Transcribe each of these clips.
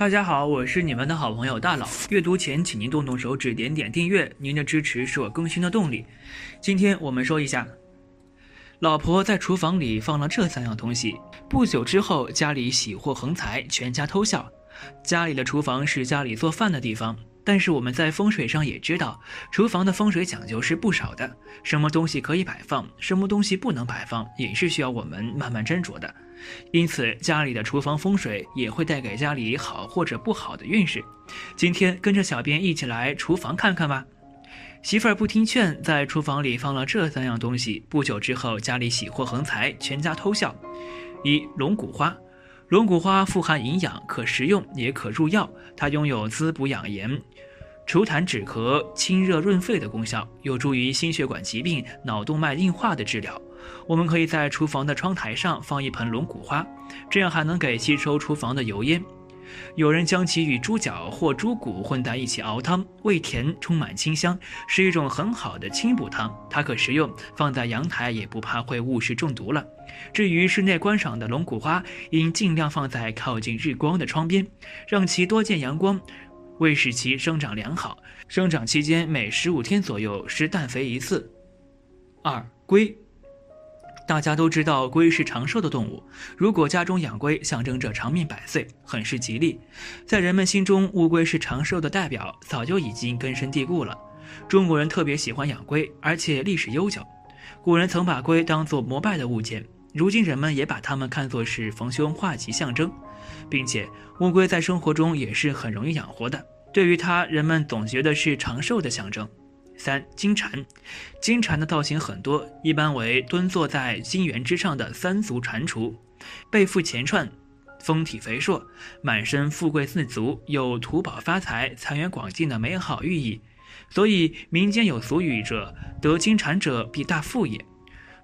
大家好，我是你们的好朋友大佬。阅读前，请您动动手指，点点订阅，您的支持是我更新的动力。今天我们说一下，老婆在厨房里放了这三样东西，不久之后家里喜获横财，全家偷笑。家里的厨房是家里做饭的地方。但是我们在风水上也知道，厨房的风水讲究是不少的。什么东西可以摆放，什么东西不能摆放，也是需要我们慢慢斟酌的。因此，家里的厨房风水也会带给家里好或者不好的运势。今天跟着小编一起来厨房看看吧。媳妇儿不听劝，在厨房里放了这三样东西，不久之后家里喜获横财，全家偷笑。一龙骨花。龙骨花富含营养，可食用也可入药。它拥有滋补养颜、除痰止咳、清热润肺的功效，有助于心血管疾病、脑动脉硬化的治疗。我们可以在厨房的窗台上放一盆龙骨花，这样还能给吸收厨房的油烟。有人将其与猪脚或猪骨混在一起熬汤，味甜，充满清香，是一种很好的清补汤。它可食用，放在阳台也不怕会误食中毒了。至于室内观赏的龙骨花，应尽量放在靠近日光的窗边，让其多见阳光，为使其生长良好。生长期间每十五天左右施氮肥一次。二龟。大家都知道龟是长寿的动物，如果家中养龟，象征着长命百岁，很是吉利。在人们心中，乌龟是长寿的代表，早就已经根深蒂固了。中国人特别喜欢养龟，而且历史悠久。古人曾把龟当作膜拜的物件，如今人们也把它们看作是逢凶化吉象征，并且乌龟在生活中也是很容易养活的。对于它，人们总觉得是长寿的象征。三金蝉，金蝉的造型很多，一般为蹲坐在金圆之上的三足蟾蜍，背负前串，丰体肥硕，满身富贵四足，有图宝发财、财源广进的美好寓意。所以民间有俗语者：“得金蝉者必大富也。”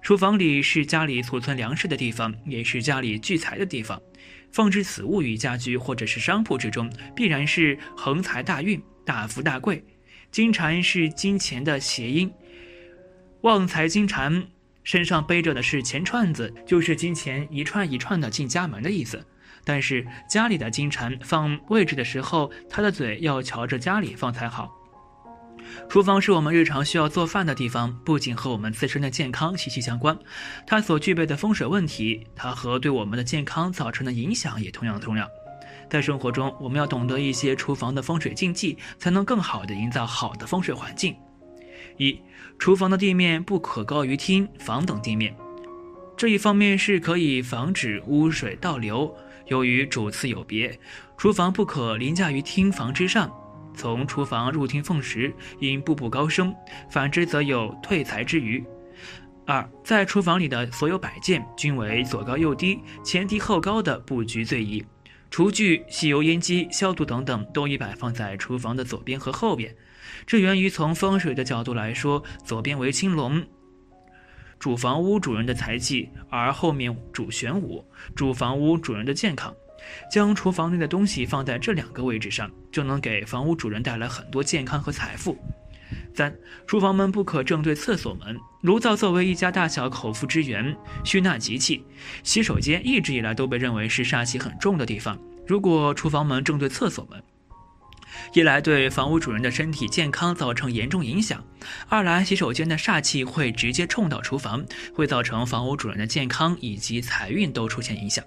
厨房里是家里储存粮食的地方，也是家里聚财的地方。放置此物于家居或者是商铺之中，必然是横财大运、大富大贵。金蝉是金钱的谐音，旺财金蝉身上背着的是钱串子，就是金钱一串一串的进家门的意思。但是家里的金蝉放位置的时候，它的嘴要朝着家里放才好。厨房是我们日常需要做饭的地方，不仅和我们自身的健康息息相关，它所具备的风水问题，它和对我们的健康造成的影响也同样重要。在生活中，我们要懂得一些厨房的风水禁忌，才能更好的营造好的风水环境。一、厨房的地面不可高于厅房等地面，这一方面是可以防止污水倒流。由于主次有别，厨房不可凌驾于厅房之上。从厨房入厅缝时，应步步高升，反之则有退财之余。二、在厨房里的所有摆件均为左高右低、前低后高的布局最宜。厨具、吸油烟机、消毒等等，都已摆放在厨房的左边和后边。这源于从风水的角度来说，左边为青龙，主房屋主人的财气；而后面主玄武，主房屋主人的健康。将厨房内的东西放在这两个位置上，就能给房屋主人带来很多健康和财富。三、厨房门不可正对厕所门。炉灶作为一家大小口腹之源，虚纳吉气。洗手间一直以来都被认为是煞气很重的地方。如果厨房门正对厕所门，一来对房屋主人的身体健康造成严重影响；二来洗手间的煞气会直接冲到厨房，会造成房屋主人的健康以及财运都出现影响。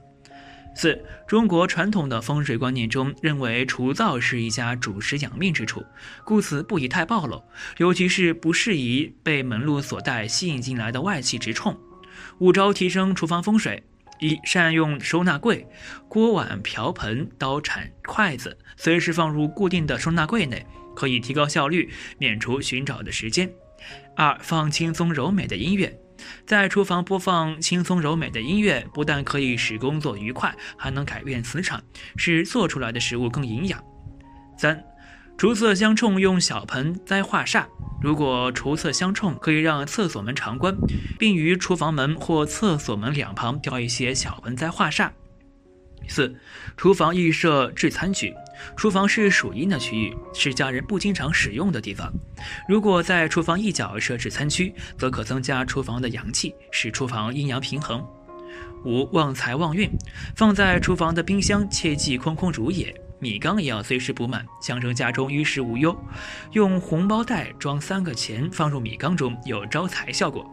四，中国传统的风水观念中认为厨灶是一家主食养命之处，故此不宜太暴露，尤其是不适宜被门路所带吸引进来的外气直冲。五招提升厨房风水：一、善用收纳柜，锅碗瓢盆、刀铲、筷子随时放入固定的收纳柜内，可以提高效率，免除寻找的时间。二、放轻松柔美的音乐。在厨房播放轻松柔美的音乐，不但可以使工作愉快，还能改变磁场，使做出来的食物更营养。三，厨厕相冲，用小盆栽化煞。如果厨厕相冲，可以让厕所门常关，并于厨房门或厕所门两旁吊一些小盆栽化煞。四，厨房宜设置餐具。厨房是属阴的区域，是家人不经常使用的地方。如果在厨房一角设置餐区，则可增加厨房的阳气，使厨房阴阳平衡。五，旺财旺运。放在厨房的冰箱切忌空空如也。米缸也要随时补满，象征家中衣食无忧。用红包袋装三个钱放入米缸中，有招财效果。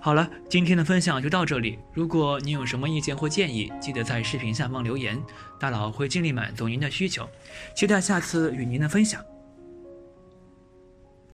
好了，今天的分享就到这里。如果您有什么意见或建议，记得在视频下方留言，大佬会尽力满足您的需求。期待下次与您的分享。